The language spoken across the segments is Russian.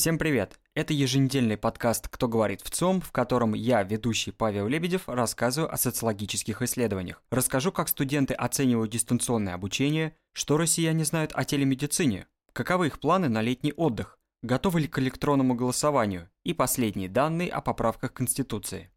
Всем привет! Это еженедельный подкаст «Кто говорит в ЦОМ», в котором я, ведущий Павел Лебедев, рассказываю о социологических исследованиях. Расскажу, как студенты оценивают дистанционное обучение, что россияне знают о телемедицине, каковы их планы на летний отдых, готовы ли к электронному голосованию и последние данные о поправках Конституции.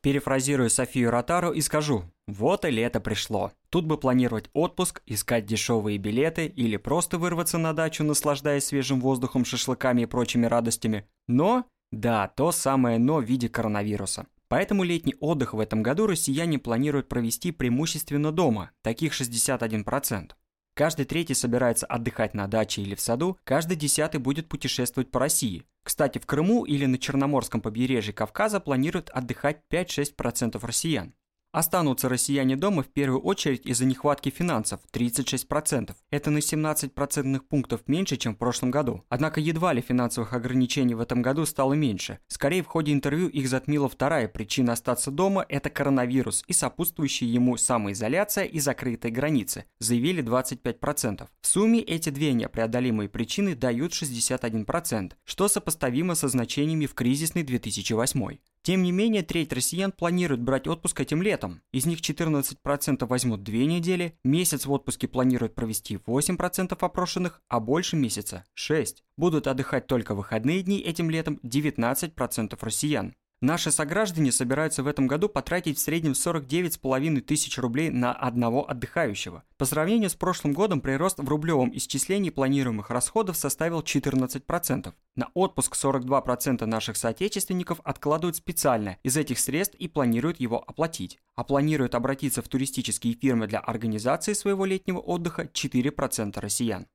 Перефразирую Софию Ротару и скажу, вот и лето пришло. Тут бы планировать отпуск, искать дешевые билеты или просто вырваться на дачу, наслаждаясь свежим воздухом, шашлыками и прочими радостями. Но, да, то самое «но» в виде коронавируса. Поэтому летний отдых в этом году россияне планируют провести преимущественно дома, таких 61%. Каждый третий собирается отдыхать на даче или в саду, каждый десятый будет путешествовать по России. Кстати, в Крыму или на Черноморском побережье Кавказа планируют отдыхать 5-6% россиян. Останутся россияне дома в первую очередь из-за нехватки финансов – 36%. Это на 17 процентных пунктов меньше, чем в прошлом году. Однако едва ли финансовых ограничений в этом году стало меньше. Скорее, в ходе интервью их затмила вторая причина остаться дома – это коронавирус и сопутствующая ему самоизоляция и закрытые границы, заявили 25%. В сумме эти две непреодолимые причины дают 61%, что сопоставимо со значениями в кризисный 2008. Тем не менее, треть россиян планирует брать отпуск этим летом. Из них 14% возьмут две недели, месяц в отпуске планируют провести 8% опрошенных, а больше месяца – 6%. Будут отдыхать только выходные дни этим летом 19% россиян. Наши сограждане собираются в этом году потратить в среднем 49,5 тысяч рублей на одного отдыхающего. По сравнению с прошлым годом прирост в рублевом исчислении планируемых расходов составил 14%. На отпуск 42% наших соотечественников откладывают специально из этих средств и планируют его оплатить. А планируют обратиться в туристические фирмы для организации своего летнего отдыха 4% россиян.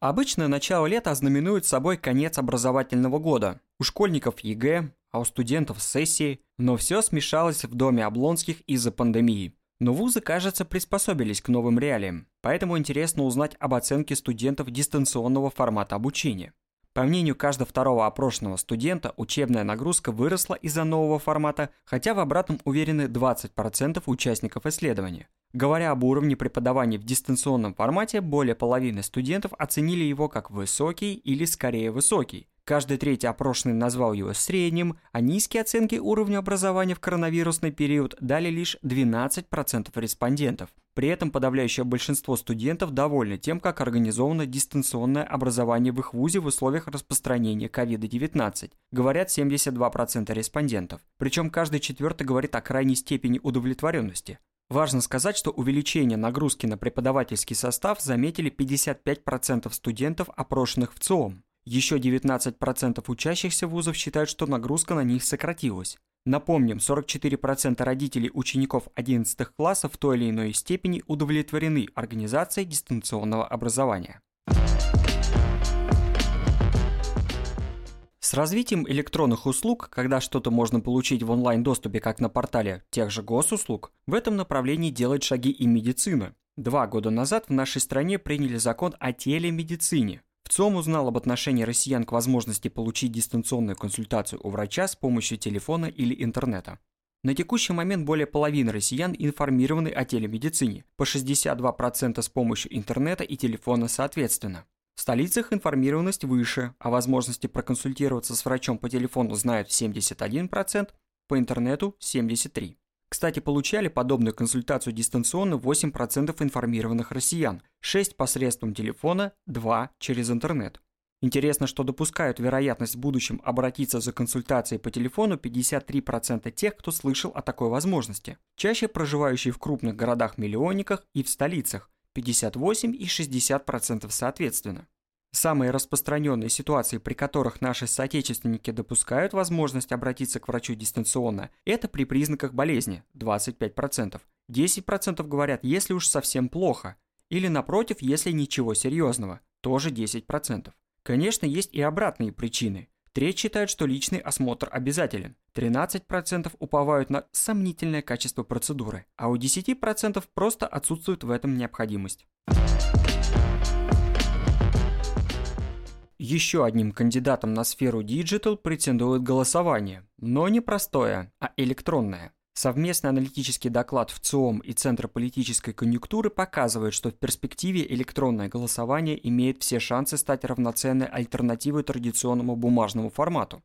Обычно начало лета знаменует собой конец образовательного года. У школьников ЕГЭ, а у студентов сессии, но все смешалось в доме Облонских из-за пандемии. Но вузы, кажется, приспособились к новым реалиям, поэтому интересно узнать об оценке студентов дистанционного формата обучения. По мнению каждого второго опрошенного студента, учебная нагрузка выросла из-за нового формата, хотя в обратном уверены 20% участников исследования. Говоря об уровне преподавания в дистанционном формате, более половины студентов оценили его как высокий или скорее высокий. Каждый третий опрошенный назвал его средним, а низкие оценки уровня образования в коронавирусный период дали лишь 12% респондентов. При этом подавляющее большинство студентов довольны тем, как организовано дистанционное образование в их вузе в условиях распространения COVID-19, говорят 72% респондентов. Причем каждый четвертый говорит о крайней степени удовлетворенности. Важно сказать, что увеличение нагрузки на преподавательский состав заметили 55% студентов, опрошенных в ЦИОМ. Еще 19% учащихся вузов считают, что нагрузка на них сократилась. Напомним, 44% родителей учеников 11 классов в той или иной степени удовлетворены организацией дистанционного образования. С развитием электронных услуг, когда что-то можно получить в онлайн-доступе, как на портале тех же госуслуг, в этом направлении делает шаги и медицина. Два года назад в нашей стране приняли закон о телемедицине. В ЦОМ узнал об отношении россиян к возможности получить дистанционную консультацию у врача с помощью телефона или интернета. На текущий момент более половины россиян информированы о телемедицине, по 62% с помощью интернета и телефона соответственно. В столицах информированность выше, а возможности проконсультироваться с врачом по телефону знают 71%, по интернету 73%. Кстати, получали подобную консультацию дистанционно 8% информированных россиян, 6 посредством телефона, 2 через интернет. Интересно, что допускают вероятность в будущем обратиться за консультацией по телефону 53% тех, кто слышал о такой возможности. Чаще проживающие в крупных городах-миллионниках и в столицах, 58 и 60% соответственно. Самые распространенные ситуации, при которых наши соотечественники допускают возможность обратиться к врачу дистанционно, это при признаках болезни – 25%. 10% говорят, если уж совсем плохо. Или напротив, если ничего серьезного – тоже 10%. Конечно, есть и обратные причины. Треть считают, что личный осмотр обязателен. 13% уповают на сомнительное качество процедуры, а у 10% просто отсутствует в этом необходимость. Еще одним кандидатом на сферу Digital претендует голосование, но не простое, а электронное. Совместный аналитический доклад в ЦИОМ и Центра политической конъюнктуры показывает, что в перспективе электронное голосование имеет все шансы стать равноценной альтернативой традиционному бумажному формату.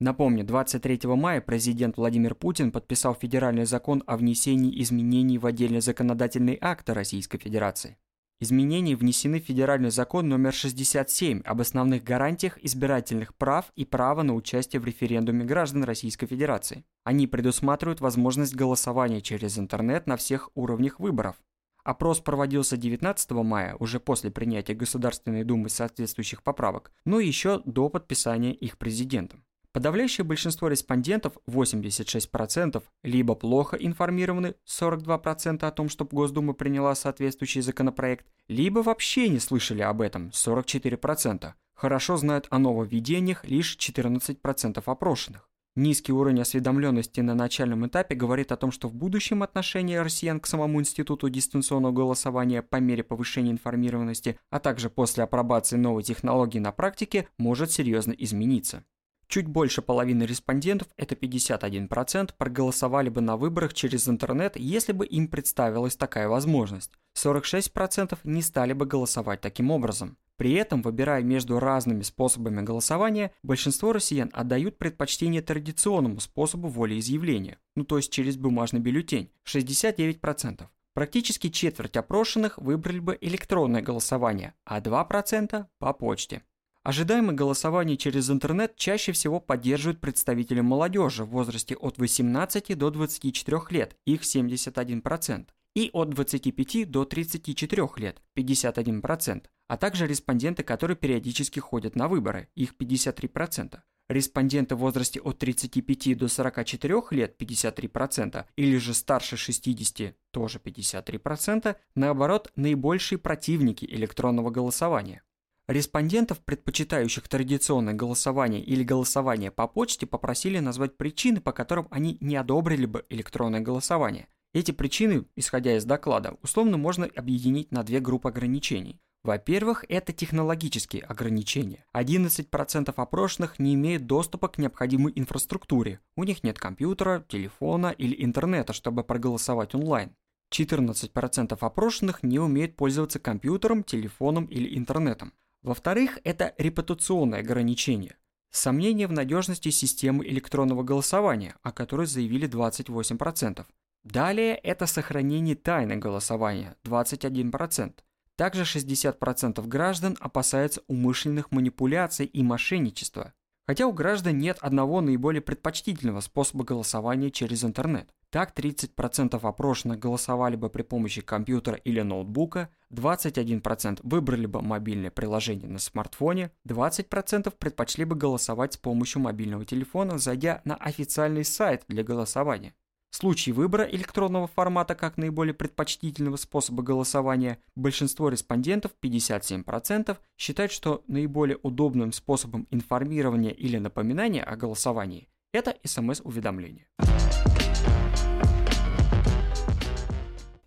Напомню, 23 мая президент Владимир Путин подписал федеральный закон о внесении изменений в отдельные законодательные акты Российской Федерации. Изменения внесены в федеральный закон номер 67 об основных гарантиях избирательных прав и права на участие в референдуме граждан Российской Федерации. Они предусматривают возможность голосования через интернет на всех уровнях выборов. Опрос проводился 19 мая, уже после принятия Государственной Думы соответствующих поправок, но еще до подписания их президентом. Подавляющее большинство респондентов, 86%, либо плохо информированы, 42% о том, что Госдума приняла соответствующий законопроект, либо вообще не слышали об этом, 44%. Хорошо знают о нововведениях лишь 14% опрошенных. Низкий уровень осведомленности на начальном этапе говорит о том, что в будущем отношение россиян к самому институту дистанционного голосования по мере повышения информированности, а также после апробации новой технологии на практике, может серьезно измениться. Чуть больше половины респондентов, это 51%, проголосовали бы на выборах через интернет, если бы им представилась такая возможность. 46% не стали бы голосовать таким образом. При этом, выбирая между разными способами голосования, большинство россиян отдают предпочтение традиционному способу волеизъявления, ну то есть через бумажный бюллетень, 69%. Практически четверть опрошенных выбрали бы электронное голосование, а 2% по почте. Ожидаемое голосование через интернет чаще всего поддерживают представители молодежи в возрасте от 18 до 24 лет, их 71%, и от 25 до 34 лет, 51%, а также респонденты, которые периодически ходят на выборы, их 53%. Респонденты в возрасте от 35 до 44 лет 53% или же старше 60 тоже 53%, наоборот, наибольшие противники электронного голосования. Респондентов, предпочитающих традиционное голосование или голосование по почте, попросили назвать причины, по которым они не одобрили бы электронное голосование. Эти причины, исходя из доклада, условно можно объединить на две группы ограничений. Во-первых, это технологические ограничения. 11% опрошенных не имеют доступа к необходимой инфраструктуре. У них нет компьютера, телефона или интернета, чтобы проголосовать онлайн. 14% опрошенных не умеют пользоваться компьютером, телефоном или интернетом. Во-вторых, это репутационное ограничение. Сомнение в надежности системы электронного голосования, о которой заявили 28%. Далее это сохранение тайны голосования, 21%. Также 60% граждан опасаются умышленных манипуляций и мошенничества, Хотя у граждан нет одного наиболее предпочтительного способа голосования через интернет. Так 30% опрошенных голосовали бы при помощи компьютера или ноутбука, 21% выбрали бы мобильное приложение на смартфоне, 20% предпочли бы голосовать с помощью мобильного телефона, зайдя на официальный сайт для голосования. В случае выбора электронного формата как наиболее предпочтительного способа голосования, большинство респондентов, 57%, считают, что наиболее удобным способом информирования или напоминания о голосовании – это смс-уведомление.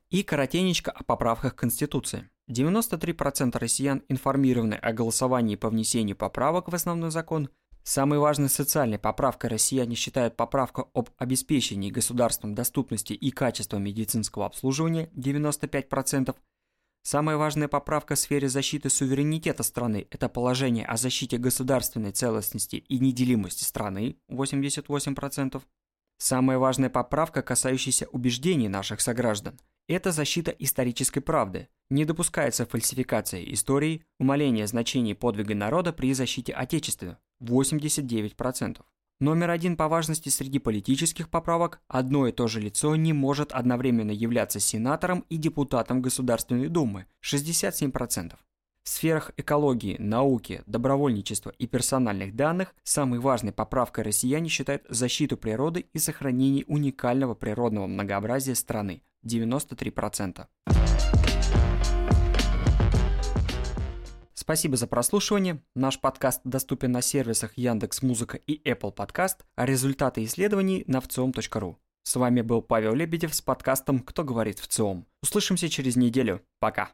И коротенечко о поправках к Конституции. 93% россиян информированы о голосовании по внесению поправок в основной закон, Самой важной социальной поправкой россияне считают поправку об обеспечении государством доступности и качества медицинского обслуживания 95%. Самая важная поправка в сфере защиты суверенитета страны – это положение о защите государственной целостности и неделимости страны 88%. Самая важная поправка, касающаяся убеждений наших сограждан – это защита исторической правды. Не допускается фальсификация истории, умаление значений подвига народа при защите Отечества 89%. Номер один по важности среди политических поправок – одно и то же лицо не может одновременно являться сенатором и депутатом Государственной Думы – 67%. В сферах экологии, науки, добровольничества и персональных данных самой важной поправкой россияне считают защиту природы и сохранение уникального природного многообразия страны – 93%. Спасибо за прослушивание. Наш подкаст доступен на сервисах Яндекс Музыка и Apple Podcast, а результаты исследований на вциом.ру. С вами был Павел Лебедев с подкастом «Кто говорит в ЦИОМ». Услышимся через неделю. Пока.